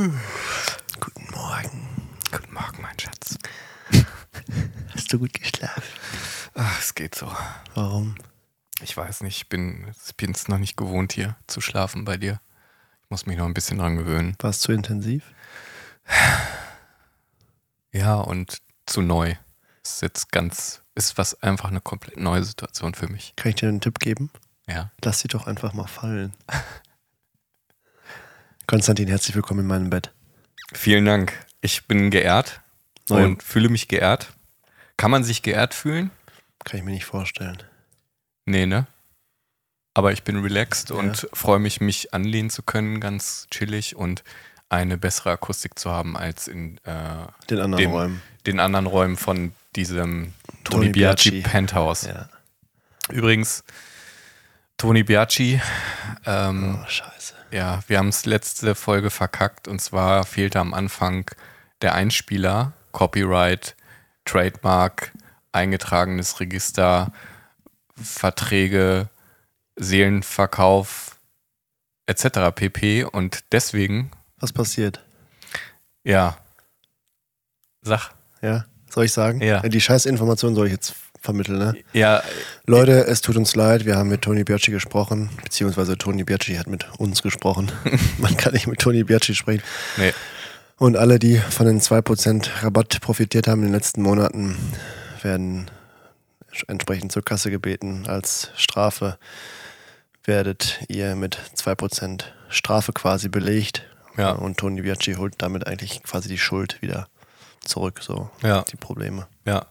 Guten Morgen. Guten Morgen, mein Schatz. Hast du gut geschlafen? Ach, es geht so. Warum? Ich weiß nicht, ich bin es noch nicht gewohnt, hier zu schlafen bei dir. Ich muss mich noch ein bisschen dran gewöhnen. War es zu intensiv? Ja, und zu neu. Es ist jetzt ganz, ist was einfach eine komplett neue Situation für mich. Kann ich dir einen Tipp geben? Ja. Lass sie doch einfach mal fallen. Konstantin, herzlich willkommen in meinem Bett. Vielen Dank. Ich bin geehrt Nein. und fühle mich geehrt. Kann man sich geehrt fühlen? Kann ich mir nicht vorstellen. Nee, ne? Aber ich bin relaxed und freue mich, mich anlehnen zu können, ganz chillig und eine bessere Akustik zu haben als in äh, Den anderen dem, Räumen. den anderen Räumen von diesem Tony Tony Biaggi. Penthouse. Ja. Übrigens, Tony Biaggi, ähm, Oh, scheiße. ja, wir haben es letzte Folge verkackt und zwar fehlte am Anfang der Einspieler, Copyright, Trademark, eingetragenes Register, Verträge, Seelenverkauf etc. pp. Und deswegen, Was passiert? ja, sag, Ja? Soll ich sagen? Ja. Die scheiß Information soll ich jetzt vermitteln, ne? ja, Leute, es tut uns leid, wir haben mit Toni Biaggi gesprochen, beziehungsweise Toni Biaggi hat mit uns gesprochen. Man kann nicht mit Toni Biaggi sprechen. nee, Und alle, die von den 2% Rabatt profitiert haben in den letzten Monaten, werden entsprechend zur Kasse gebeten. Als Strafe werdet ihr mit 2% Strafe quasi belegt. Ja. Und Toni Biaggi holt damit eigentlich quasi die Schuld wieder zurück, so Ja. die Probleme. ja.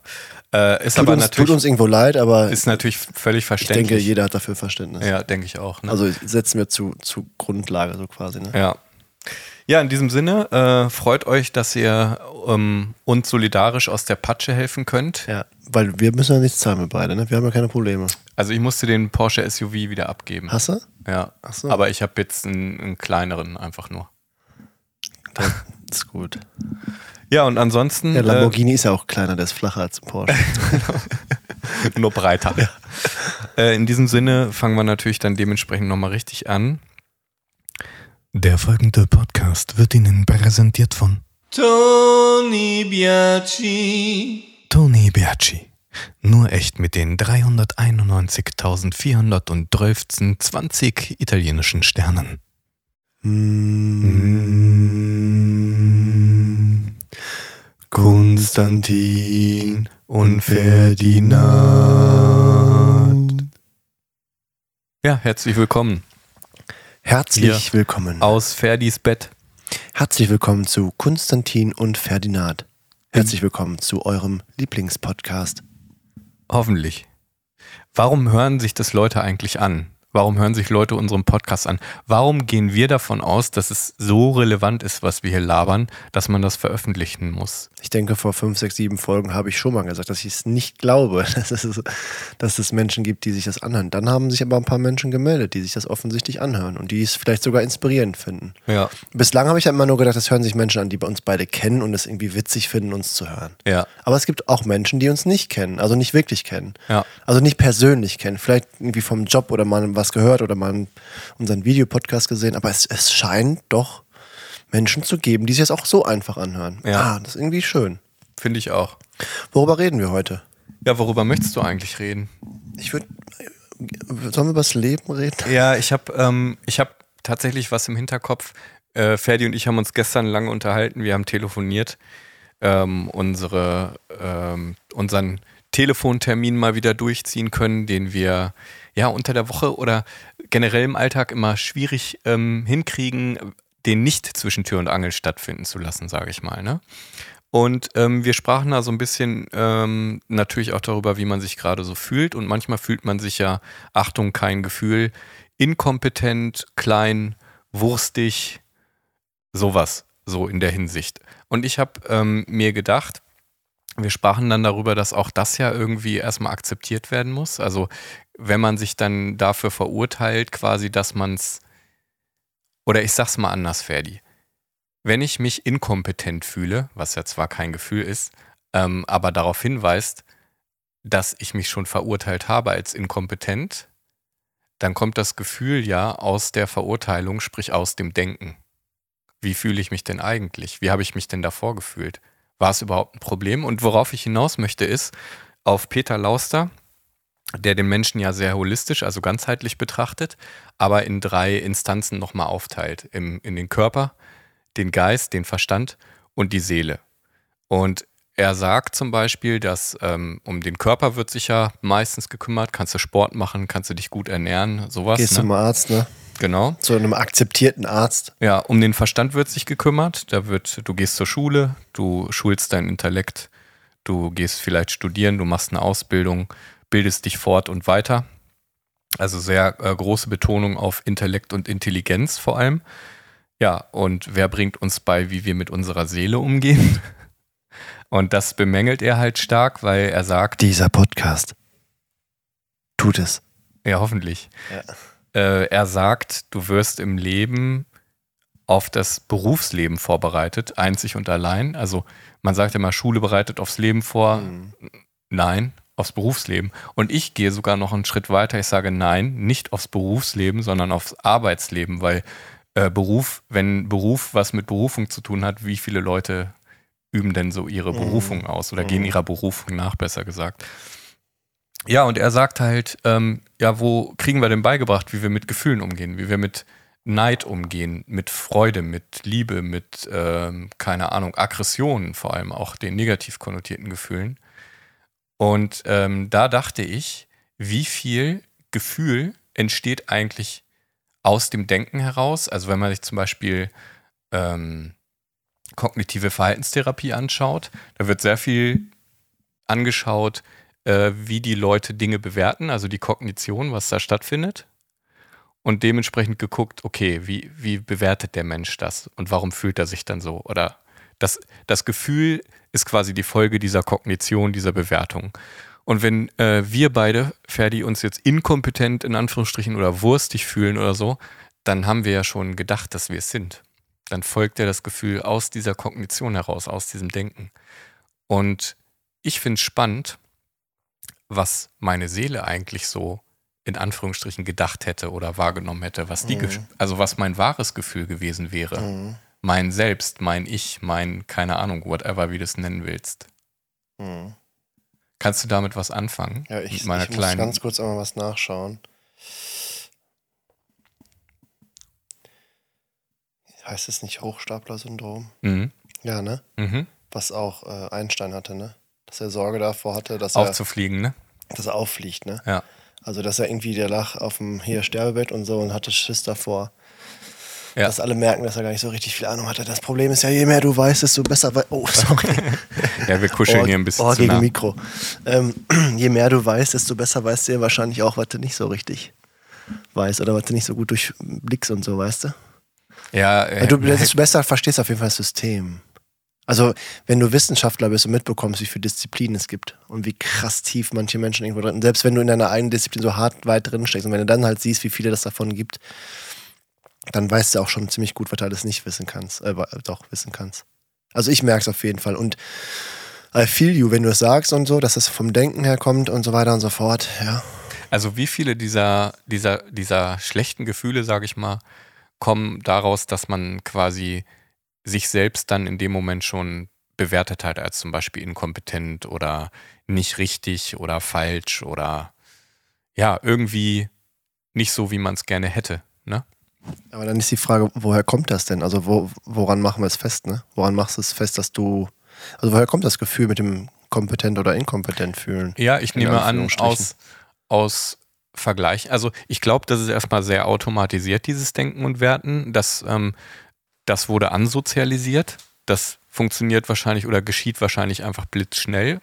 Äh, ist Tut aber uns, natürlich, tut uns irgendwo leid, aber ist natürlich völlig ich verständlich. denke, jeder hat dafür Verständnis. Ja, denke ich auch. Ne? Also setzen wir zu, zu Grundlage so quasi. Ne? Ja. Ja, in diesem Sinne, äh, freut euch, dass ihr ähm, uns solidarisch aus der Patsche helfen könnt. Ja, weil wir müssen ja nichts zahlen, wir beide, ne? Wir haben ja keine Probleme. Also ich musste den Porsche SUV wieder abgeben. Hast du? Ja. Ach so. Aber ich habe jetzt einen, einen kleineren einfach nur. Ist gut. Ja, und ansonsten Der Lamborghini ist ja auch kleiner, der ist flacher als ein Porsche. äh, nur breiter. Äh, in diesem Sinne fangen wir natürlich dann dementsprechend nochmal richtig an. Der folgende Podcast wird Ihnen präsentiert von Tony Biaggi. Tony Biaggi. Nur echt mit den 391.412 20 italienischen Sternen. Mm. Konstantin und Ferdinand. Ja, herzlich willkommen Herzlich willkommen. aus Ferdis Bett. Herzlich willkommen zu Konstantin und Ferdinand. Herzlich willkommen zu eurem Lieblingspodcast. Hoffentlich. Warum hören sich das Leute eigentlich an? Warum hören sich Leute unseren Podcast an? Warum gehen wir davon aus, dass es so relevant ist, was wir hier labern, dass man das veröffentlichen muss? Ich denke, vor fünf, sechs, sieben Folgen habe ich schon mal gesagt, dass ich es nicht glaube, dass es, dass es Menschen gibt, die sich das anhören. Dann haben sich aber ein paar Menschen gemeldet, die sich das offensichtlich anhören und die es vielleicht sogar inspirierend finden. Ja. Bislang habe ich ja immer nur gedacht, das hören sich Menschen an, die bei uns beide kennen und es irgendwie witzig finden, uns zu hören. Ja. Aber es gibt auch Menschen, die uns nicht kennen, also nicht wirklich kennen. Ja. Also nicht persönlich kennen. Vielleicht irgendwie vom Job oder mal was gehört oder mal unseren Videopodcast gesehen. Aber es, es scheint doch Menschen zu geben, die sich das auch so einfach anhören. Ja. Ah, das ist irgendwie schön. Finde ich auch. Worüber reden wir heute? Ja, worüber möchtest du eigentlich reden? Ich würde. Sollen wir über das Leben reden? Ja, ich habe ähm, ich hab tatsächlich was im Hinterkopf. Äh, Ferdi und ich haben uns gestern lange unterhalten. Wir haben telefoniert, ähm, unsere, ähm, unseren Telefontermin mal wieder durchziehen können, den wir ja unter der Woche oder generell im Alltag immer schwierig ähm, hinkriegen, den nicht zwischen Tür und Angel stattfinden zu lassen, sage ich mal. Ne? Und ähm, wir sprachen da so ein bisschen ähm, natürlich auch darüber, wie man sich gerade so fühlt. Und manchmal fühlt man sich ja, Achtung, kein Gefühl, inkompetent, klein, wurstig, sowas, so in der Hinsicht. Und ich habe ähm, mir gedacht, wir sprachen dann darüber, dass auch das ja irgendwie erstmal akzeptiert werden muss. Also wenn man sich dann dafür verurteilt, quasi, dass man es, oder ich sag's mal anders, Ferdi, wenn ich mich inkompetent fühle, was ja zwar kein Gefühl ist, ähm, aber darauf hinweist, dass ich mich schon verurteilt habe als inkompetent, dann kommt das Gefühl ja aus der Verurteilung, sprich aus dem Denken. wie fühle ich mich denn eigentlich? Wie habe ich mich denn davor gefühlt? War es überhaupt ein Problem? Und worauf ich hinaus möchte, ist auf Peter Lauster, der den Menschen ja sehr holistisch, also ganzheitlich betrachtet, aber in drei Instanzen nochmal aufteilt. Im, in den Körper, den Geist, den Verstand und die Seele. Und er sagt zum Beispiel, dass ähm, um den Körper wird sich ja meistens gekümmert, kannst du Sport machen, kannst du dich gut ernähren, sowas. Gehst ne? zum Arzt, ne? Genau. Zu einem akzeptierten Arzt. Ja, um den Verstand wird sich gekümmert. Da wird, du gehst zur Schule, du schulst dein Intellekt, du gehst vielleicht studieren, du machst eine Ausbildung, bildest dich fort und weiter. Also sehr äh, große Betonung auf Intellekt und Intelligenz vor allem. Ja, und wer bringt uns bei, wie wir mit unserer Seele umgehen? Und das bemängelt er halt stark, weil er sagt, Dieser Podcast tut es. ja, hoffentlich. Ja. Äh, er sagt, du wirst im Leben auf das Berufsleben vorbereitet, einzig und allein. Also man sagt immer, Schule bereitet aufs Leben vor. Mhm. Nein, aufs Berufsleben. Und ich gehe sogar noch einen Schritt weiter. Ich sage nein, nicht aufs Berufsleben, sondern aufs Arbeitsleben, weil äh, Beruf, wenn Beruf was mit Berufung zu tun hat, wie viele Leute üben denn so ihre Mhm. Berufung aus oder gehen Mhm. ihrer Berufung nach, besser gesagt. Ja, und er sagt halt, ähm, ja, wo kriegen wir denn beigebracht, wie wir mit Gefühlen umgehen, wie wir mit Neid umgehen, mit Freude, mit Liebe, mit, ähm, keine Ahnung, Aggressionen, vor allem auch den negativ konnotierten Gefühlen. Und ähm, da dachte ich, wie viel Gefühl entsteht eigentlich aus dem Denken heraus? Also wenn man sich zum Beispiel ähm, kognitive Verhaltenstherapie anschaut, da wird sehr viel angeschaut, äh, wie die Leute Dinge bewerten, also die Kognition, was da stattfindet. Und dementsprechend geguckt, okay, wie, wie bewertet der Mensch das und warum fühlt er sich dann so? Oder das, das Gefühl ist quasi die Folge dieser Kognition, dieser Bewertung. Und wenn äh, wir beide, Ferdi, uns jetzt inkompetent in Anführungsstrichen oder wurstig fühlen oder so, dann haben wir ja schon gedacht, dass wir es sind. Dann folgt ja das Gefühl aus dieser Kognition heraus, aus diesem Denken. Und ich finde es spannend, was meine Seele eigentlich so in Anführungsstrichen gedacht hätte oder wahrgenommen hätte, was die, Mhm. Also was mein wahres Gefühl gewesen wäre. Mhm. Mein Selbst, mein Ich, mein, keine Ahnung, whatever, wie du es nennen willst. Mhm. Kannst du damit was anfangen? Ja, ich, ich muss ganz kurz einmal was nachschauen. Heißt es nicht Hochstapler-Syndrom? Mhm. Ja, ne? Mhm. Was auch äh, Einstein hatte, ne? Dass er Sorge davor hatte, dass er, Aufzufliegen, ne? dass er auffliegt, ne? Ja. Also, dass er irgendwie, der lag auf dem hier Sterbebett und so und hatte Schiss davor. Ja. Dass alle merken, dass er gar nicht so richtig viel Ahnung hatte. Das Problem ist ja, je mehr du weißt, desto besser weißt. Oh, sorry. Ja, wir kuscheln hier ein bisschen oh, zu gegen nah. Mikro. Ähm, je mehr du weißt, desto besser weißt du ja wahrscheinlich auch, was du nicht so richtig weißt oder was du nicht so gut durchblickst und so, weißt du? Ja, äh, Weil du desto besser verstehst auf jeden Fall das System. Also, wenn du Wissenschaftler bist und mitbekommst, wie viele Disziplinen es gibt und wie krass tief manche Menschen irgendwo drin, selbst wenn du in deiner eigenen Disziplin so hart weit drin steckst und wenn du dann halt siehst, wie viele das davon gibt, dann weißt du auch schon ziemlich gut, was du alles nicht wissen kannst, äh, doch wissen kannst. Also ich merke es auf jeden Fall und I feel you, wenn du es sagst und so, dass es vom Denken her kommt und so weiter und so fort, ja. Also wie viele dieser, dieser, dieser schlechten Gefühle, sage ich mal, kommen daraus, dass man quasi sich selbst dann in dem Moment schon bewertet hat als zum Beispiel inkompetent oder nicht richtig oder falsch oder ja, irgendwie nicht so, wie man es gerne hätte. Ne? Aber dann ist die Frage, woher kommt das denn? Also wo, woran machen wir es fest, ne? Woran machst du es fest, dass du, also woher kommt das Gefühl mit dem kompetent oder inkompetent fühlen? Ja, ich nehme an, aus, aus Vergleich. Also ich glaube, das ist erstmal sehr automatisiert, dieses Denken und Werten. Das, ähm, das wurde ansozialisiert. Das funktioniert wahrscheinlich oder geschieht wahrscheinlich einfach blitzschnell,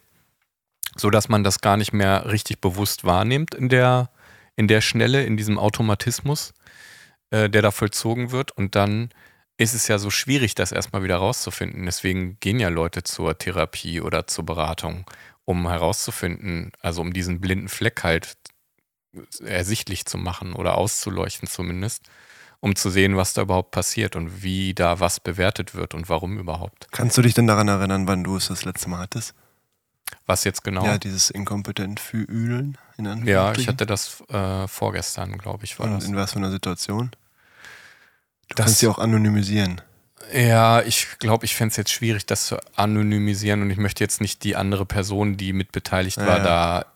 sodass man das gar nicht mehr richtig bewusst wahrnimmt in der, in der Schnelle, in diesem Automatismus, äh, der da vollzogen wird. Und dann ist es ja so schwierig, das erstmal wieder rauszufinden. Deswegen gehen ja Leute zur Therapie oder zur Beratung, um herauszufinden, also um diesen blinden Fleck halt ersichtlich zu machen oder auszuleuchten zumindest, um zu sehen, was da überhaupt passiert und wie da was bewertet wird und warum überhaupt. Kannst du dich denn daran erinnern, wann du es das letzte Mal hattest? Was jetzt genau? Ja, dieses inkompetent fühlen. In Ja, ich hatte das äh, vorgestern, glaube ich, war Und das. in was für einer Situation? Du Das- kannst sie auch anonymisieren. Ja, ich glaube, ich fände es jetzt schwierig, das zu anonymisieren und ich möchte jetzt nicht die andere Person, die mit beteiligt war, Ja. da,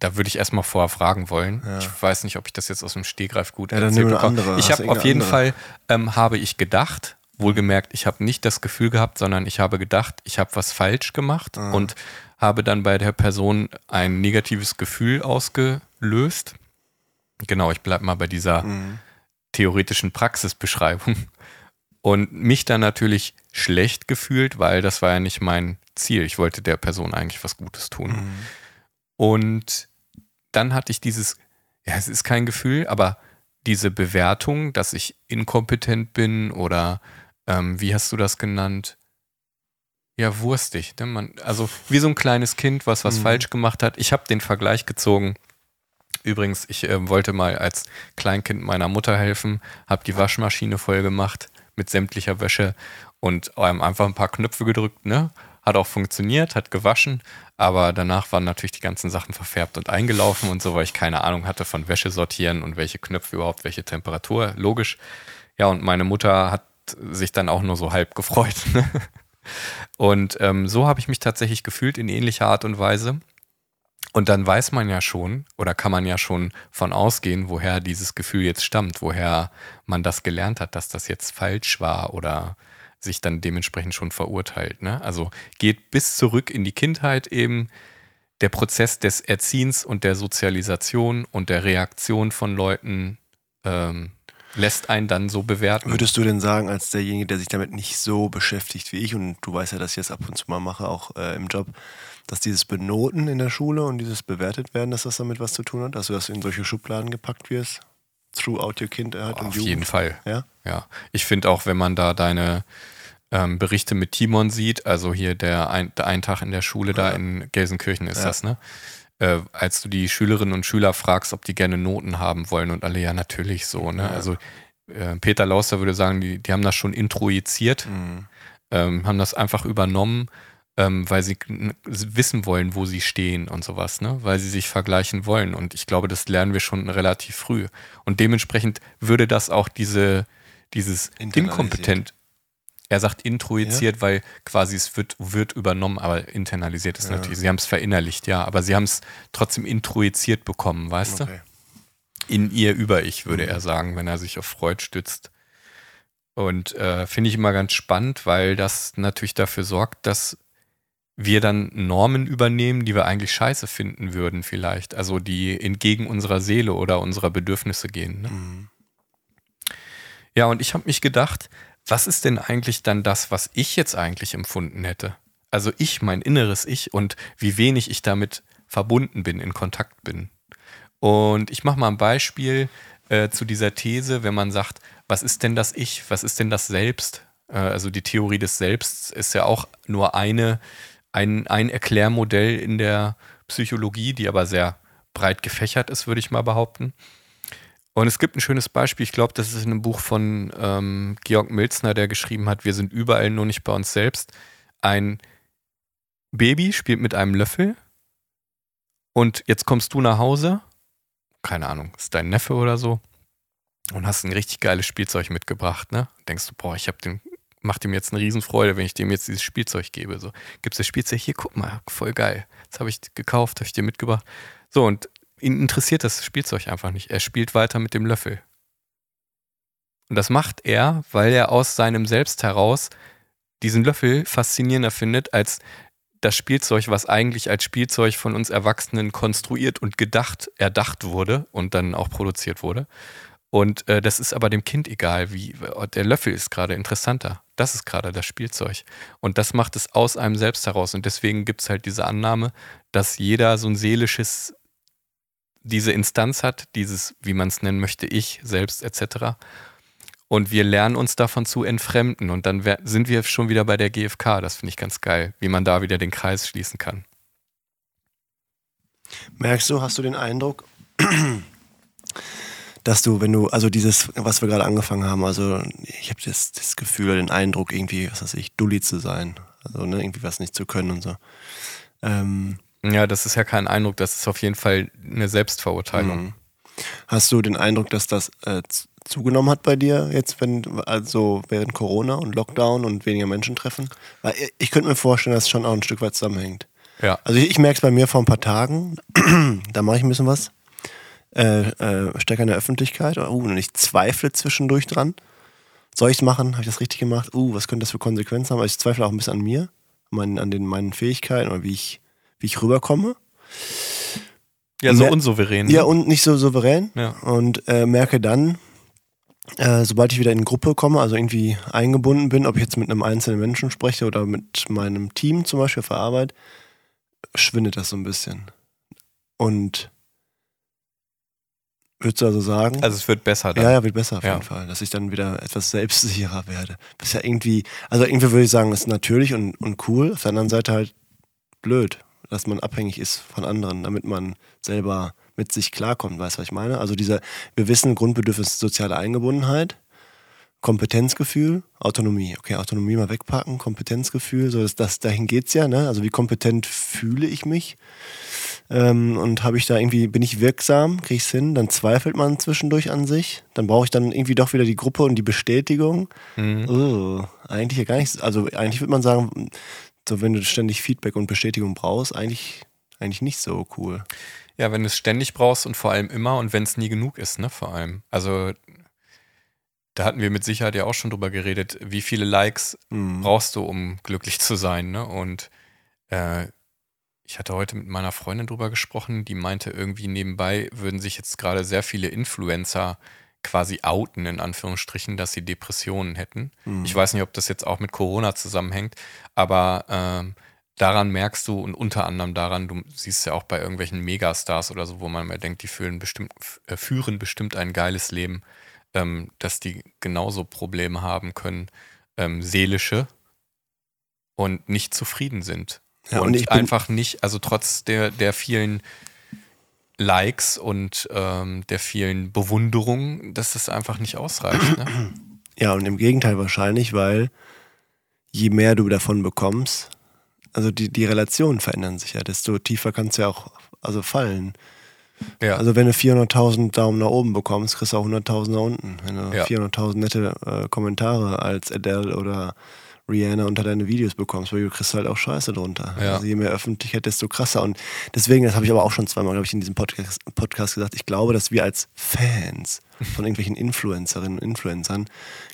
da würde ich erstmal vorher fragen wollen. Ja. Ich weiß nicht, ob ich das jetzt aus dem Stehgreif gut Ja, erzählt bekomme. andere. Ich habe auf jeden irgendeine Fall, ähm, habe ich gedacht, wohlgemerkt, ich habe nicht das Gefühl gehabt, sondern ich habe gedacht, ich habe was falsch gemacht Ah. und habe dann bei der Person ein negatives Gefühl ausgelöst. Genau, ich bleibe mal bei dieser Mhm. theoretischen Praxisbeschreibung und mich dann natürlich schlecht gefühlt, weil das war ja nicht mein Ziel. Ich wollte der Person eigentlich was Gutes tun. Mhm. Und dann hatte ich dieses, ja, es ist kein Gefühl, aber diese Bewertung, dass ich inkompetent bin oder ähm, wie hast du das genannt? Ja, wurstig. Ne? Man, also wie so ein kleines Kind, was was Mhm. falsch gemacht hat. Ich habe den Vergleich gezogen. Übrigens, ich ähm, wollte mal als Kleinkind meiner Mutter helfen, habe die Waschmaschine voll gemacht mit sämtlicher Wäsche und ähm, einfach ein paar Knöpfe gedrückt. Ne? Hat auch funktioniert, hat gewaschen, aber danach waren natürlich die ganzen Sachen verfärbt und eingelaufen und so, weil ich keine Ahnung hatte von Wäsche sortieren und welche Knöpfe überhaupt, welche Temperatur. Logisch. Ja, und meine Mutter hat sich dann auch nur so halb gefreut. Ne? Und ähm, so habe ich mich tatsächlich gefühlt in ähnlicher Art und Weise. Und dann weiß man ja schon oder kann man ja schon von ausgehen, woher dieses Gefühl jetzt stammt, woher man das gelernt hat, dass das jetzt falsch war oder sich dann dementsprechend schon verurteilt. Ne? Also geht bis zurück in die Kindheit eben der Prozess des Erziehens und der Sozialisation und der Reaktion von Leuten ähm, lässt einen dann so bewerten. Würdest du denn sagen, als derjenige, der sich damit nicht so beschäftigt wie ich, und du weißt ja, dass ich das ab und zu mal mache, auch äh, im Job, dass dieses Benoten in der Schule und dieses bewertet werden, dass das damit was zu tun hat? Dass du in solche Schubladen gepackt wirst? Throughout your Kindheit und Auf Jugend? jeden Fall. Ja? Ja, ich finde auch, wenn man da deine ähm, Berichte mit Timon sieht, also hier der ein, der ein Tag in der Schule da Ja. in Gelsenkirchen ist Ja. das, ne? Äh, als du die Schülerinnen und Schüler fragst, ob die gerne Noten haben wollen und alle ja natürlich so, ne? Also äh, Peter Lauster würde sagen, die, die haben das schon introjiziert, Mhm. ähm, haben das einfach übernommen, ähm, weil sie wissen wollen, wo sie stehen und sowas, ne? Weil sie sich vergleichen wollen. Und ich glaube, das lernen wir schon relativ früh. Und dementsprechend würde das auch diese, dieses inkompetent. Er sagt introjiziert, weil quasi es wird, wird übernommen, aber internalisiert ist Ja. natürlich. Sie haben es verinnerlicht, ja, aber sie haben es trotzdem introjiziert bekommen, weißt Okay. du? In ihr Über-Ich, würde Mhm. er sagen, wenn er sich auf Freud stützt. Und äh, finde ich immer ganz spannend, weil das natürlich dafür sorgt, dass wir dann Normen übernehmen, die wir eigentlich scheiße finden würden, vielleicht. Also die entgegen unserer Seele oder unserer Bedürfnisse gehen. Ne? Mhm. Ja, und ich habe mich gedacht, was ist denn eigentlich dann das, was ich jetzt eigentlich empfunden hätte? Also ich, mein inneres Ich und wie wenig ich damit verbunden bin, in Kontakt bin. Und ich mache mal ein Beispiel äh, zu dieser These, wenn man sagt, was ist denn das Ich? Was ist denn das Selbst? Äh, also die Theorie des Selbst ist ja auch nur eine, ein, ein Erklärmodell in der Psychologie, die aber sehr breit gefächert ist, würde ich mal behaupten. Und es gibt ein schönes Beispiel, ich glaube, das ist in einem Buch von ähm, Georg Milzner, der geschrieben hat, wir sind überall nur nicht bei uns selbst. Ein Baby spielt mit einem Löffel und jetzt kommst du nach Hause, keine Ahnung, ist dein Neffe oder so, und hast ein richtig geiles Spielzeug mitgebracht, ne? Denkst du, boah, ich hab den, mach dem jetzt eine Riesenfreude, wenn ich dem jetzt dieses Spielzeug gebe. So, gibst das Spielzeug hier, guck mal, voll geil. Das habe ich gekauft, habe ich dir mitgebracht. So, und ihn interessiert das Spielzeug einfach nicht. Er spielt weiter mit dem Löffel. Und das macht er, weil er aus seinem Selbst heraus diesen Löffel faszinierender findet als das Spielzeug, was eigentlich als Spielzeug von uns Erwachsenen konstruiert und gedacht, erdacht wurde und dann auch produziert wurde. Und äh, das ist aber dem Kind egal, wie der Löffel ist gerade interessanter. Das ist gerade das Spielzeug. Und das macht es aus einem selbst heraus. Und deswegen gibt es halt diese Annahme, dass jeder so ein seelisches, diese Instanz hat, dieses, wie man es nennen möchte, ich, selbst etc. Und wir lernen uns davon zu entfremden. Und dann sind wir schon wieder bei der GfK. Das finde ich ganz geil, wie man da wieder den Kreis schließen kann. Merkst du, hast du den Eindruck, dass du, wenn du, also dieses, was wir gerade angefangen haben, also ich habe das, das Gefühl, den Eindruck, irgendwie, was weiß ich, dulli zu sein, also ne, irgendwie was nicht zu können und so. Ähm, Ja, das ist ja kein Eindruck, das ist auf jeden Fall eine Selbstverurteilung. Mhm. Hast du den Eindruck, dass das äh, zugenommen hat bei dir jetzt, wenn, also während Corona und Lockdown und weniger Menschen treffen? Weil ich- ich könnte mir vorstellen, dass es schon auch ein Stück weit zusammenhängt. Ja. Also ich, ich merke es bei mir vor ein paar Tagen, da mache ich ein bisschen was, äh, äh, stärker in der Öffentlichkeit, uh, und ich zweifle zwischendurch dran. Soll ich es machen? Habe ich das richtig gemacht? Uh, was könnte das für Konsequenzen haben? Also ich zweifle auch ein bisschen an mir, meinen, an den, meinen Fähigkeiten oder wie ich, wie ich rüberkomme. Ja, so Mer- unsouverän. Ja, und nicht so souverän. Ja. Und äh, merke dann, äh, sobald ich wieder in Gruppe komme, also irgendwie eingebunden bin, ob ich jetzt mit einem einzelnen Menschen spreche oder mit meinem Team zum Beispiel der Arbeit, schwindet das so ein bisschen. Und würdest du also sagen? Also es wird besser dann. ja, ja, wird besser auf Ja. jeden Fall, dass ich dann wieder etwas selbstsicherer werde. Das ist ja irgendwie, also irgendwie würde ich sagen, das ist natürlich und, und cool, auf der anderen Seite halt blöd, dass man abhängig ist von anderen, damit man selber mit sich klarkommt, weißt du, was ich meine? Also diese, wir wissen, Grundbedürfnis soziale Eingebundenheit, Kompetenzgefühl, Autonomie. Okay, Autonomie mal wegpacken, Kompetenzgefühl, so das, das dahin geht's ja, ne? Also wie kompetent fühle ich mich? Ähm, und habe ich da irgendwie, bin ich wirksam, kriege ich es hin, dann zweifelt man zwischendurch an sich, dann brauche ich dann irgendwie doch wieder die Gruppe und die Bestätigung. Mhm. Oh, eigentlich ja gar nichts. Also eigentlich würde man sagen, so wenn du ständig Feedback und Bestätigung brauchst, eigentlich, eigentlich nicht so cool. Ja, wenn du es ständig brauchst und vor allem immer und wenn es nie genug ist, ne, vor allem. Also da hatten wir mit Sicherheit ja auch schon drüber geredet, wie viele Likes Mhm. brauchst du, um glücklich zu sein, ne? Und äh, ich hatte heute mit meiner Freundin drüber gesprochen, die meinte irgendwie nebenbei würden sich jetzt gerade sehr viele Influencer quasi outen, in Anführungsstrichen, dass sie Depressionen hätten. Mhm. Ich weiß nicht, ob das jetzt auch mit Corona zusammenhängt, aber ähm, daran merkst du und unter anderem daran, du siehst ja auch bei irgendwelchen Megastars oder so, wo man mal denkt, die führen bestimmt, äh, führen bestimmt ein geiles Leben, ähm, dass die genauso Probleme haben können, ähm, seelische und nicht zufrieden sind. Ja, und und einfach nicht, also trotz der, der vielen Likes und ähm, der vielen Bewunderungen, dass das einfach nicht ausreicht. Ne? Ja, und im Gegenteil wahrscheinlich, weil je mehr du davon bekommst, also die, die Relationen verändern sich ja, desto tiefer kannst du ja auch also fallen. Ja. Also wenn du 400.000 Daumen nach oben bekommst, kriegst du auch 100.000 nach unten. Wenn du Ja. 400.000 nette äh, Kommentare als Adele oder Rihanna unter deine Videos bekommst, weil du kriegst halt auch Scheiße drunter. Ja. Also je mehr Öffentlichkeit, desto krasser. Und deswegen, das habe ich aber auch schon zweimal, glaube ich, in diesem Podcast, Podcast gesagt, ich glaube, dass wir als Fans von irgendwelchen Influencerinnen und Influencern,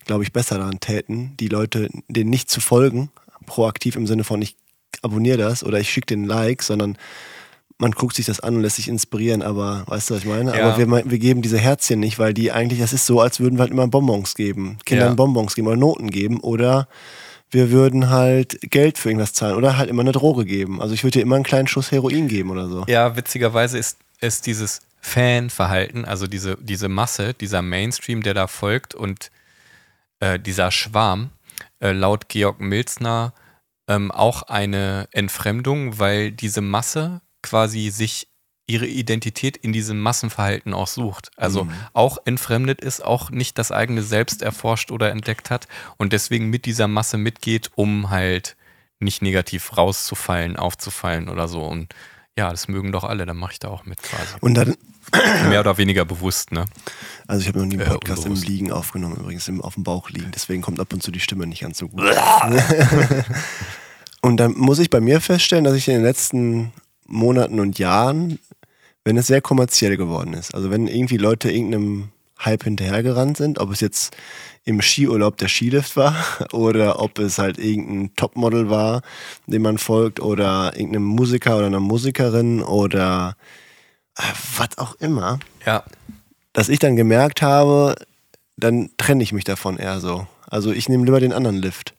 glaube ich, besser daran täten, die Leute, denen nicht zu folgen, proaktiv im Sinne von, ich abonniere das oder ich schicke den Like, sondern man guckt sich das an und lässt sich inspirieren, aber weißt du, was ich meine? Ja. Aber wir, wir geben diese Herzchen nicht, weil die eigentlich, das ist so, als würden wir halt immer Bonbons geben, Kindern Ja. Bonbons geben oder Noten geben oder wir würden halt Geld für irgendwas zahlen oder halt immer eine Droge geben. Also ich würde dir immer einen kleinen Schuss Heroin geben oder so. Ja, witzigerweise ist, ist dieses Fanverhalten, also diese, diese Masse, dieser Mainstream, der da folgt und äh, dieser Schwarm, äh, laut Georg Milzner ähm, auch eine Entfremdung, weil diese Masse quasi sich ihre Identität in diesem Massenverhalten auch sucht. Also auch entfremdet ist, auch nicht das eigene Selbst erforscht oder entdeckt hat und deswegen mit dieser Masse mitgeht, um halt nicht negativ rauszufallen, aufzufallen oder so. Und ja, das mögen doch alle, dann mache ich da auch mit quasi. Und dann, Mehr oder weniger bewusst, ne? also ich habe noch nie einen Äh, Podcast im unbewusst. Liegen aufgenommen, übrigens im, auf dem Bauch liegen, deswegen kommt ab und zu die Stimme nicht ganz so gut. und dann muss ich bei mir feststellen, dass ich in den letzten Monaten und Jahren, wenn es sehr kommerziell geworden ist, also wenn irgendwie Leute irgendeinem Hype hinterhergerannt sind, ob es jetzt im Skiurlaub der Skilift war oder ob es halt irgendein Topmodel war, dem man folgt oder irgendeinem Musiker oder einer Musikerin oder äh, was auch immer, Ja. dass ich dann gemerkt habe, dann trenne ich mich davon eher so. Also ich nehme lieber den anderen Lift.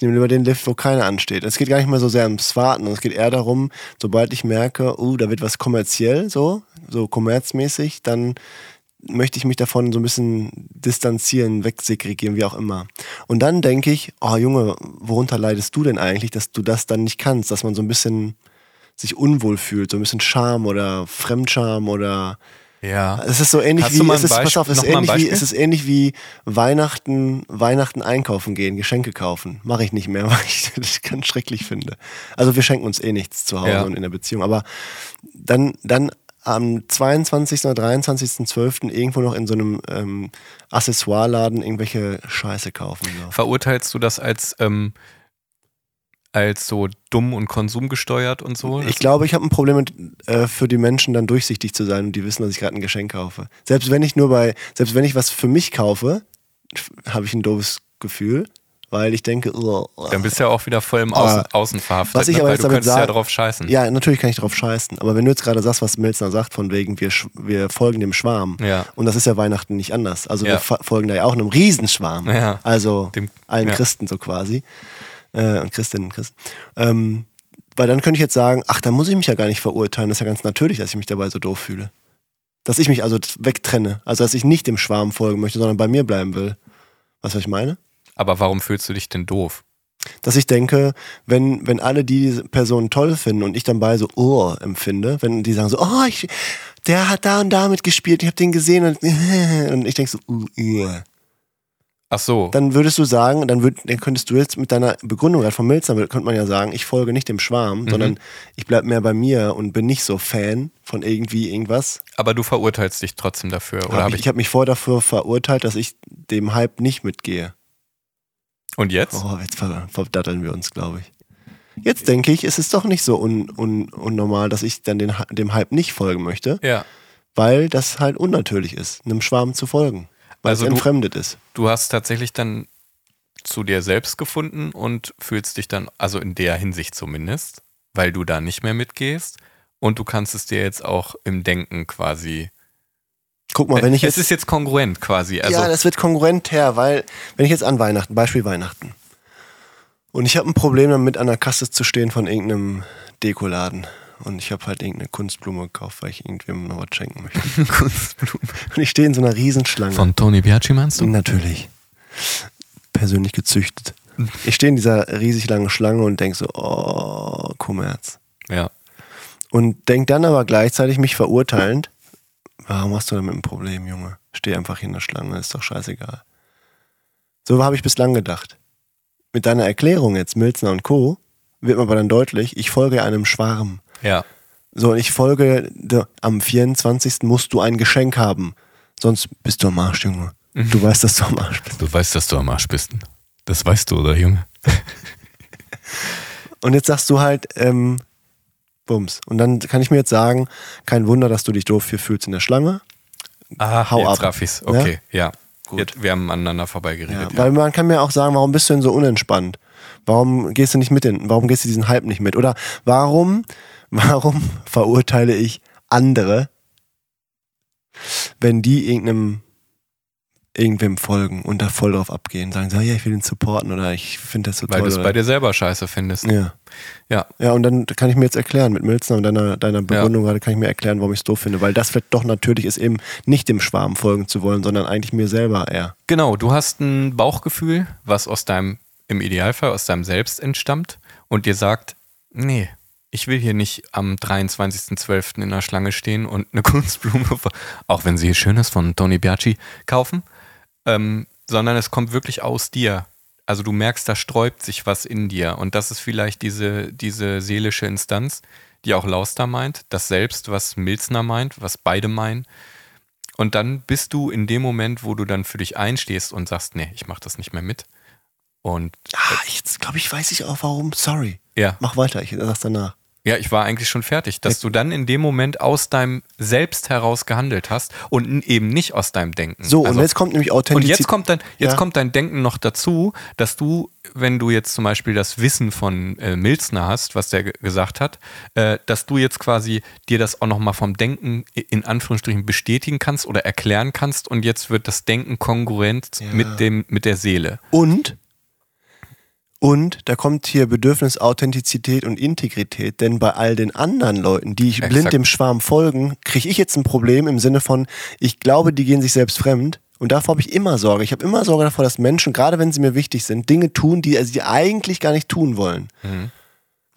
Nehme lieber den Lift, wo keiner ansteht. Es geht gar nicht mehr so sehr ums Warten. Es geht eher darum, sobald ich merke, uh, da wird was kommerziell, so, so kommerzmäßig, dann möchte ich mich davon so ein bisschen distanzieren, wegsegregieren, wie auch immer. Und dann denke ich, oh Junge, worunter leidest du denn eigentlich, dass du das dann nicht kannst, dass man so ein bisschen sich unwohl fühlt, so ein bisschen Scham oder Fremdscham oder Ja. es ist so ähnlich Hast wie, es ist, pass auf, es ist, ähnlich wie, es ist ähnlich wie Weihnachten, Weihnachten einkaufen gehen, Geschenke kaufen. Mache ich nicht mehr, weil ich das ganz schrecklich finde. Also wir schenken uns eh nichts zu Hause Ja. und in der Beziehung, aber dann, dann am 22. oder 23.12. irgendwo noch in so einem ähm, Accessoireladen irgendwelche Scheiße kaufen. So. Verurteilst du das als, ähm, als so dumm und konsumgesteuert und so? Ich glaube, ich habe ein Problem mit, äh, für die Menschen dann durchsichtig zu sein und die wissen, dass ich gerade ein Geschenk kaufe. Selbst wenn ich nur bei, selbst wenn ich was für mich kaufe, habe ich ein doofes Gefühl, weil ich denke, oh, oh. Dann bist du ja auch wieder voll im Außen, Außen verhaftet. was ich ne? aber Weil jetzt du damit könntest ja drauf scheißen. ja, natürlich kann ich drauf scheißen. Aber wenn du jetzt gerade sagst, was Milzner sagt, von wegen, wir, wir folgen dem Schwarm. Ja. Und das ist ja Weihnachten nicht anders. Also Ja. wir folgen da ja auch einem Riesenschwarm. Ja. Also Dem- allen. Christen so quasi. Äh, und Christinnen und Christen. Ähm, weil dann könnte ich jetzt sagen, ach, da muss ich mich ja gar nicht verurteilen. Das ist ja ganz natürlich, dass ich mich dabei so doof fühle. Dass ich mich also wegtrenne. Also dass ich nicht dem Schwarm folgen möchte, sondern bei mir bleiben will. Weißt du, was ich meine? Aber warum fühlst du dich denn doof? dass ich denke, wenn, wenn alle diese Person toll finden und ich dann bei so oh empfinde, wenn die sagen so, oh, ich, der hat da und da mitgespielt, ich habe den gesehen und, und ich denke so, uh, uh. Ach so. dann würdest du sagen, dann, würd, dann könntest du jetzt mit deiner Begründung gerade von Milzner, könnte man ja sagen, ich folge nicht dem Schwarm, sondern ich bleib mehr bei mir und bin nicht so Fan von irgendwie irgendwas. aber du verurteilst dich trotzdem dafür. Oder Hab ich ich, ich habe mich vor dafür verurteilt, dass ich dem Hype nicht mitgehe. Und jetzt? Oh, jetzt ver verdatteln wir uns, glaube ich. Jetzt denke ich, es ist doch nicht so un un unnormal, dass ich dann den, dem Hype nicht folgen möchte, Ja. weil das halt unnatürlich ist, einem Schwarm zu folgen. Weil Also es du- entfremdet ist. Du hast tatsächlich dann zu dir selbst gefunden und fühlst dich dann, also in der Hinsicht zumindest, weil du da nicht mehr mitgehst und du kannst es dir jetzt auch im Denken quasi. Guck mal, wenn ich es jetzt. ist jetzt kongruent quasi. Also ja, das wird kongruent her, weil, wenn ich jetzt an Weihnachten, Beispiel Weihnachten, und ich habe ein Problem damit, an der Kasse zu stehen von irgendeinem Dekoladen. Und ich habe halt irgendeine Kunstblume gekauft, weil ich irgendwem noch was schenken möchte. Kunstblumen. Und ich stehe in so einer Riesenschlange. Von Tony Biaggi meinst du? Natürlich. Persönlich gezüchtet. Ich stehe in dieser riesig langen Schlange und denke so, oh, Kommerz. Ja. Und denk dann aber gleichzeitig mich verurteilend, warum hast du damit ein Problem, Junge? Steh einfach hier in der Schlange, ist doch scheißegal. So habe ich bislang gedacht. Mit deiner Erklärung jetzt, Milzner und Co., wird mir aber dann deutlich, ich folge einem Schwarm. Ja. So, und ich folge, am 24. musst du ein Geschenk haben. Sonst bist du am Arsch, Junge. Du weißt, dass du am Arsch bist. Du weißt, dass du am Arsch bist. Das weißt du, oder Junge? Und jetzt sagst du halt, ähm, Bums. Und dann kann ich mir jetzt sagen, kein Wunder, dass du dich doof hier fühlst in der Schlange. Ah, Hau jetzt ab. raff ich's. Okay, ja. Gut. Jetzt, wir haben aneinander Ja, vorbeigeredet. Ja, Weil man kann mir auch sagen, warum bist du denn so unentspannt? Warum gehst du nicht mit in, warum gehst du diesen Hype nicht mit? Oder warum, warum verurteile ich andere, wenn die irgendeinem, irgendwem folgen und da voll drauf abgehen, sagen, so, ja, ich will ihn supporten oder ich finde das so Weil toll. du es bei dir selber scheiße findest. ja. Ja. Ja, und dann kann ich mir jetzt erklären, mit Milzner und deiner, deiner Begründung gerade kann ich mir erklären, warum ich es doof finde. Weil das wird doch natürlich ist, eben nicht dem Schwarm folgen zu wollen, sondern eigentlich mir selber eher. Genau, du hast ein Bauchgefühl, was aus deinem, im Idealfall aus deinem Selbst entstammt und dir sagt, nee, ich will hier nicht am 23.12. in der Schlange stehen und eine Kunstblume, auch wenn sie schön ist, von Tony Biaggi kaufen, ähm, sondern es kommt wirklich aus dir. Also du merkst, da sträubt sich was in dir und das ist vielleicht diese, diese seelische Instanz, die auch Lauster meint, das Selbst, was Milzner meint, was beide meinen. Und dann bist du in dem Moment, wo du dann für dich einstehst und sagst, nee, ich mach das nicht mehr mit. Und Ah, jetzt glaube ich, weiß ich auch warum. Sorry. ja, Mach weiter, ich sag's danach. Ja, ich war eigentlich schon fertig, dass du dann in dem Moment aus deinem Selbst heraus gehandelt hast und eben nicht aus deinem Denken. So, Also- und jetzt kommt nämlich und Authentizität. jetzt kommt dann, jetzt Ja. kommt dein Denken noch dazu, dass du, wenn du jetzt zum Beispiel das Wissen von äh, Milzner hast, was der ge- gesagt hat, äh, dass du jetzt quasi dir das auch nochmal vom Denken in Anführungsstrichen bestätigen kannst oder erklären kannst und jetzt wird das Denken kongruent Ja. mit dem, mit der Seele. Und, und da kommt hier Bedürfnis, Authentizität und Integrität, denn bei all den anderen Leuten, die ich blind Exakt. dem Schwarm folgen, kriege ich jetzt ein Problem im Sinne von, ich glaube, die gehen sich selbst fremd. Und davor habe ich immer Sorge. Ich habe immer Sorge davor, dass Menschen, gerade wenn sie mir wichtig sind, Dinge tun, die sie eigentlich gar nicht tun wollen. Mhm.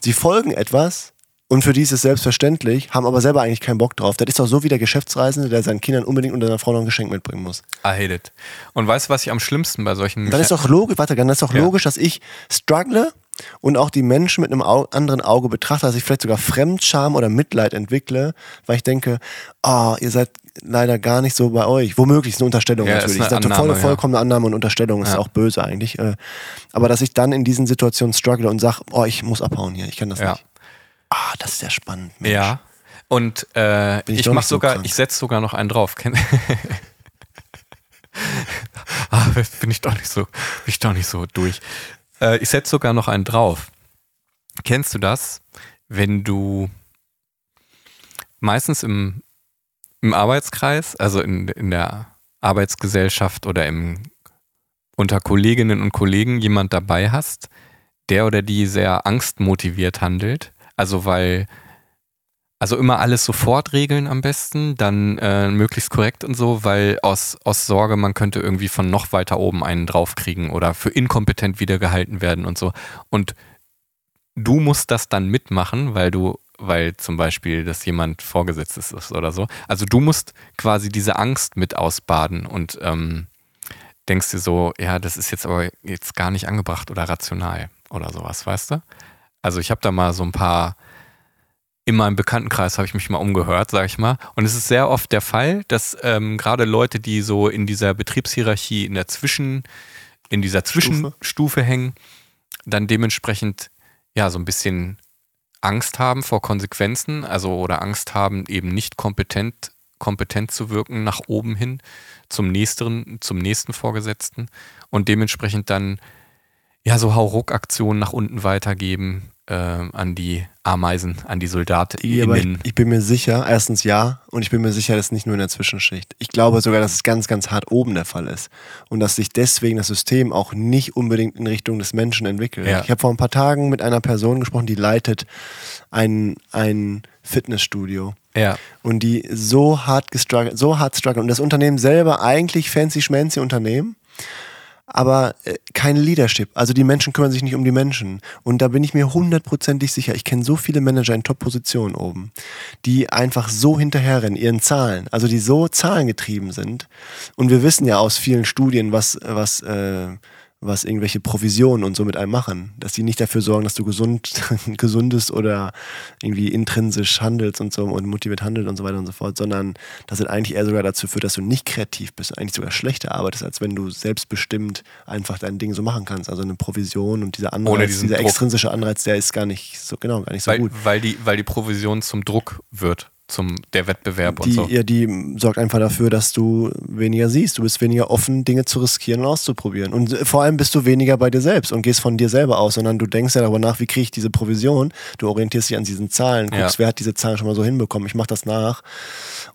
Sie folgen etwas und für die ist es selbstverständlich, haben aber selber eigentlich keinen Bock drauf. Das ist doch so wie der Geschäftsreisende, der seinen Kindern unbedingt und seiner Frau noch ein Geschenk mitbringen muss. I hate it. Und weißt du, was ich am schlimmsten bei solchen Dann ist doch logisch, warte, dann ist doch Ja. logisch, dass ich struggle und auch die Menschen mit einem Au anderen Auge betrachte, dass ich vielleicht sogar Fremdscham oder Mitleid entwickle, weil ich denke, ah, ihr seid leider gar nicht so bei euch. Womöglich ist eine Unterstellung Ja, natürlich. Ist eine Annahme, volle, ja. vollkommene Annahme und Unterstellung ist Ja. auch böse eigentlich. äh, Aber dass ich dann in diesen Situationen struggle und sage, oh, ich muss abhauen hier, ich kann das nicht. Ah, das ist sehr spannend. Mensch. Ja. Und äh, ich ich, mach so sogar, krank. ich setze sogar noch einen drauf. Ah, bin ich doch nicht so, bin ich doch nicht so durch. Äh, ich setze sogar noch einen drauf. Kennst du das, wenn du meistens im, im Arbeitskreis, also in, in der Arbeitsgesellschaft oder im, unter Kolleginnen und Kollegen jemand dabei hast, der oder die sehr angstmotiviert handelt? Also weil also immer alles sofort regeln am besten, dann äh, möglichst korrekt und so, weil aus, aus Sorge, man könnte irgendwie von noch weiter oben einen draufkriegen oder für inkompetent wieder gehalten werden und so. Und du musst das dann mitmachen, weil du, weil zum Beispiel das jemand Vorgesetztes ist oder so. Also du musst quasi diese Angst mit ausbaden und ähm, denkst dir so, ja, das ist jetzt aber jetzt gar nicht angebracht oder rational oder sowas, weißt du? Also ich habe da mal so ein paar in meinem Bekanntenkreis habe ich mich mal umgehört, sage ich mal. Und es ist sehr oft der Fall, dass ähm, gerade Leute, die so in dieser Betriebshierarchie in der Zwischen, in dieser Zwischenstufe hängen, dann dementsprechend ja so ein bisschen Angst haben vor Konsequenzen, also oder Angst haben, eben nicht kompetent, kompetent zu wirken nach oben hin zum nächsten, zum nächsten Vorgesetzten und dementsprechend dann ja so Hauruck-Aktionen nach unten weitergeben an die Ameisen, an die Soldaten. Die, aber ich, ich bin mir sicher, erstens ja, und ich bin mir sicher, das ist nicht nur in der Zwischenschicht. Ich glaube sogar, dass es ganz, ganz hart oben der Fall ist. Und dass sich deswegen das System auch nicht unbedingt in Richtung des Menschen entwickelt. Ja. Ich habe vor ein paar Tagen mit einer Person gesprochen, die leitet ein, ein Fitnessstudio. ja, Und die so hart gestruggelt, so hart struggelt. Und das Unternehmen selber eigentlich fancy schmancy Unternehmen, aber äh, kein Leadership. Also die Menschen kümmern sich nicht um die Menschen. Und da bin ich mir hundertprozentig sicher. Ich kenne so viele Manager in Top-Positionen oben, die einfach so hinterherrennen, ihren Zahlen, also die so zahlengetrieben sind. Und wir wissen ja aus vielen Studien, was, was, äh, was irgendwelche Provisionen und so mit einem machen. Dass die nicht dafür sorgen, dass du gesund, gesundest oder irgendwie intrinsisch handelst und so und motiviert handelst und so weiter und so fort, sondern dass es eigentlich eher sogar dazu führt, dass du nicht kreativ bist eigentlich sogar schlechter arbeitest, als wenn du selbstbestimmt einfach dein Ding so machen kannst. Also eine Provision und dieser Anreiz, dieser Druck. extrinsische Anreiz, der ist gar nicht so, genau, gar nicht so weil, gut. weil, die, weil die Provision zum Druck wird, zum der Wettbewerb und Die, so. ja, die sorgt einfach dafür, dass du weniger siehst. Du bist weniger offen, Dinge zu riskieren und auszuprobieren. Und vor allem bist du weniger bei dir selbst und gehst von dir selber aus, sondern du denkst ja darüber nach, wie kriege ich diese Provision. Du orientierst dich an diesen Zahlen, guckst, Ja. wer hat diese Zahlen schon mal so hinbekommen. Ich mache das nach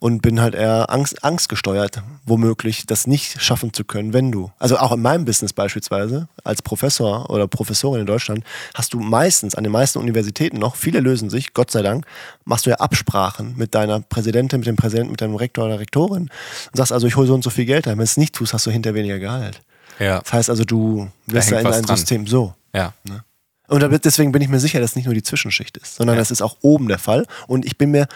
und bin halt eher Angst, angstgesteuert, womöglich das nicht schaffen zu können, wenn du. Also auch in meinem Business beispielsweise, als Professor oder Professorin in Deutschland, hast du meistens an den meisten Universitäten noch, viele lösen sich, Gott sei Dank, machst du ja Absprachen mit deiner Präsidentin, mit dem Präsidenten, mit deinem Rektor oder Rektorin und sagst also, ich hole so und so viel Geld ein. Wenn du es nicht tust, hast du hinter weniger Gehalt. ja, Das heißt also, du wirst da in ein dran. System so. ja. Und da wird- deswegen bin ich mir sicher, dass es nicht nur die Zwischenschicht ist, sondern Ja. das ist auch oben der Fall. Und ich bin mir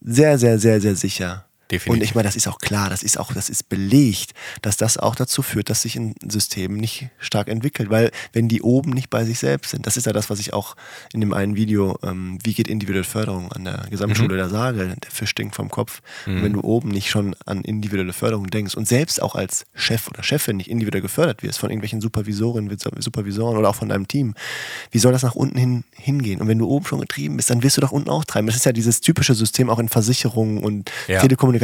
sehr, sehr, sehr, sehr sicher. Definitiv. Und ich meine, das ist auch klar, das ist auch, das ist belegt, dass das auch dazu führt, dass sich ein System nicht stark entwickelt. Weil wenn die oben nicht bei sich selbst sind, das ist ja das, was ich auch in dem einen Video, ähm, wie geht individuelle Förderung an der Gesamtschule Mhm. da sage, der Fisch stinkt vom Kopf. Und wenn du oben nicht schon an individuelle Förderung denkst und selbst auch als Chef oder Chefin nicht individuell gefördert wirst von irgendwelchen Supervisorinnen, Supervisoren oder auch von deinem Team, wie soll das nach unten hin hingehen? Und wenn du oben schon getrieben bist, dann wirst du doch unten auch treiben. Das ist ja dieses typische System auch in Versicherungen und Ja. Telekommunikation,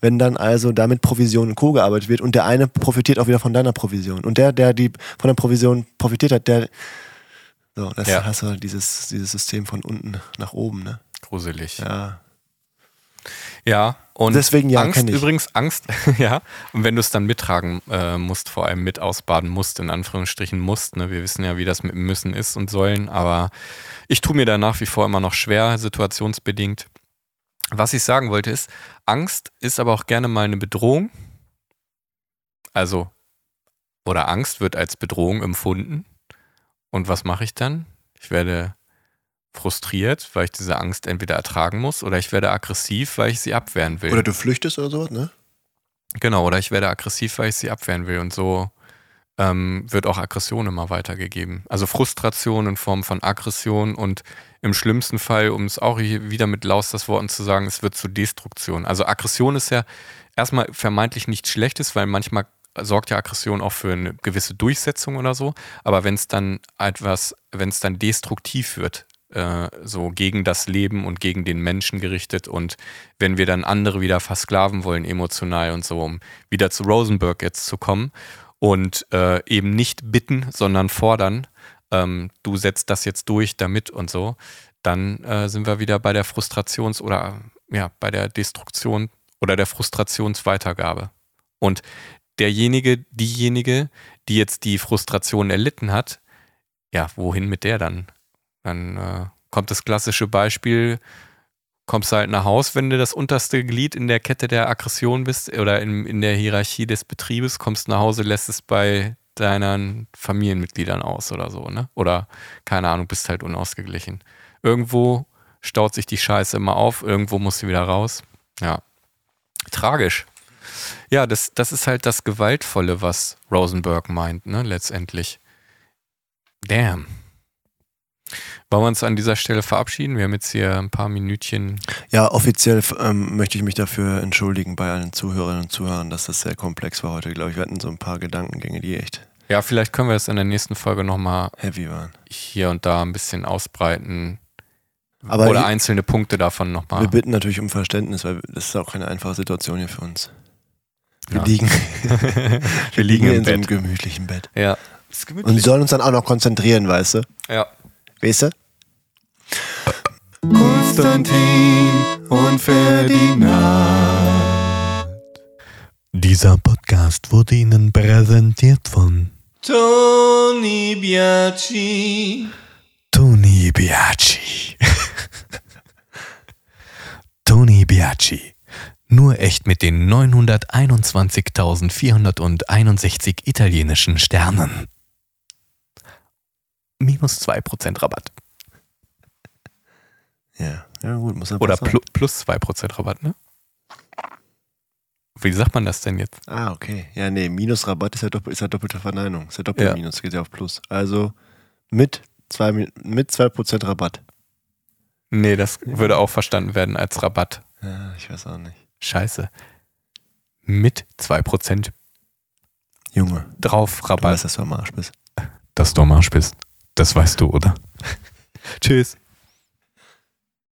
wenn dann also damit Provision und Co. gearbeitet wird und der eine profitiert auch wieder von deiner Provision. Und der, der die von der Provision profitiert hat, der so, das Ja. hast du halt dieses, dieses System von unten nach oben, ne? Gruselig. Ja. Ja, und Deswegen ja, Angst ich. übrigens, Angst, ja. Und wenn du es dann mittragen äh, musst, vor allem mit ausbaden musst, in Anführungsstrichen musst, ne? wir wissen ja, wie das mit müssen ist und sollen, aber ich tue mir da nach wie vor immer noch schwer, situationsbedingt. Was ich sagen wollte ist, Angst ist aber auch gerne mal eine Bedrohung. Also, oder Angst wird als Bedrohung empfunden. Und was mache ich dann? Ich werde frustriert, weil ich diese Angst entweder ertragen muss, oder ich werde aggressiv, weil ich sie abwehren will. Oder du flüchtest oder sowas, ne? Genau, oder ich werde aggressiv, weil ich sie abwehren will. Und so ähm, wird auch Aggression immer weitergegeben. Also Frustration in Form von Aggression und im schlimmsten Fall, um es auch hier wieder mit Laus das Worten zu sagen, es wird zu Destruktion. Also Aggression ist ja erstmal vermeintlich nichts Schlechtes, weil manchmal sorgt ja Aggression auch für eine gewisse Durchsetzung oder so. Aber wenn es dann etwas, wenn es dann destruktiv wird, äh, so gegen das Leben und gegen den Menschen gerichtet und wenn wir dann andere wieder versklaven wollen, emotional und so, um wieder zu Rosenberg jetzt zu kommen und äh, eben nicht bitten, sondern fordern, ähm, du setzt das jetzt durch damit und so, dann äh, sind wir wieder bei der Frustrations- oder ja, bei der Destruktion oder der Frustrationsweitergabe. Und derjenige, diejenige, die jetzt die Frustration erlitten hat, ja, wohin mit der dann? Dann äh, kommt das klassische Beispiel, kommst du halt nach Haus, wenn du das unterste Glied in der Kette der Aggression bist oder in, in der Hierarchie des Betriebes, kommst nach Hause, lässt es bei deinen Familienmitgliedern aus oder so, ne? Oder keine Ahnung, bist halt unausgeglichen. Irgendwo staut sich die Scheiße immer auf, irgendwo muss sie wieder raus. Ja. Tragisch. Ja, das, das ist halt das Gewaltvolle, was Rosenberg meint, ne, letztendlich. Damn. Wollen wir uns an dieser Stelle verabschieden? Wir haben jetzt hier ein paar Minütchen. Ja, offiziell ähm, möchte ich mich dafür entschuldigen bei allen Zuhörerinnen und Zuhörern, dass das sehr komplex war heute. Glaube ich, wir hatten so ein paar Gedankengänge, die echt Ja, vielleicht können wir das in der nächsten Folge nochmal heavy waren. hier und da ein bisschen ausbreiten. Aber Oder einzelne Punkte davon Wir nochmal. bitten natürlich um Verständnis, weil das ist auch keine einfache Situation hier für uns. Wir Ja. liegen, Wir liegen hier im in so einem Bett. gemütlichen Bett. Ja. Und sollen uns dann auch noch konzentrieren, weißt du? Ja. Weißt du? Konstantin und Ferdinand. Dieser Podcast wurde Ihnen präsentiert von Tony Biaci. Tony Biaci. Tony Biaci. Nur echt mit den 921.461 italienischen Sternen. Minus 2% Rabatt. Ja, ja gut, muss Oder plu plus 2% Rabatt, ne? Wie sagt man das denn jetzt? Ah, okay. Ja, nee, Minusrabatt ist ja, doppel, ist ja doppelte Verneinung. Ist ja Doppelminus, geht ja auf Plus. Also mit 2 mit zwei Prozent Rabatt. Nee, das würde auch verstanden werden als Rabatt. Ja, ich weiß auch nicht. Scheiße. Mit 2% Junge, drauf du Rabatt. weißt, dass du am Arsch bist. Dass du am Arsch bist. Das weißt du, oder? Tschüss.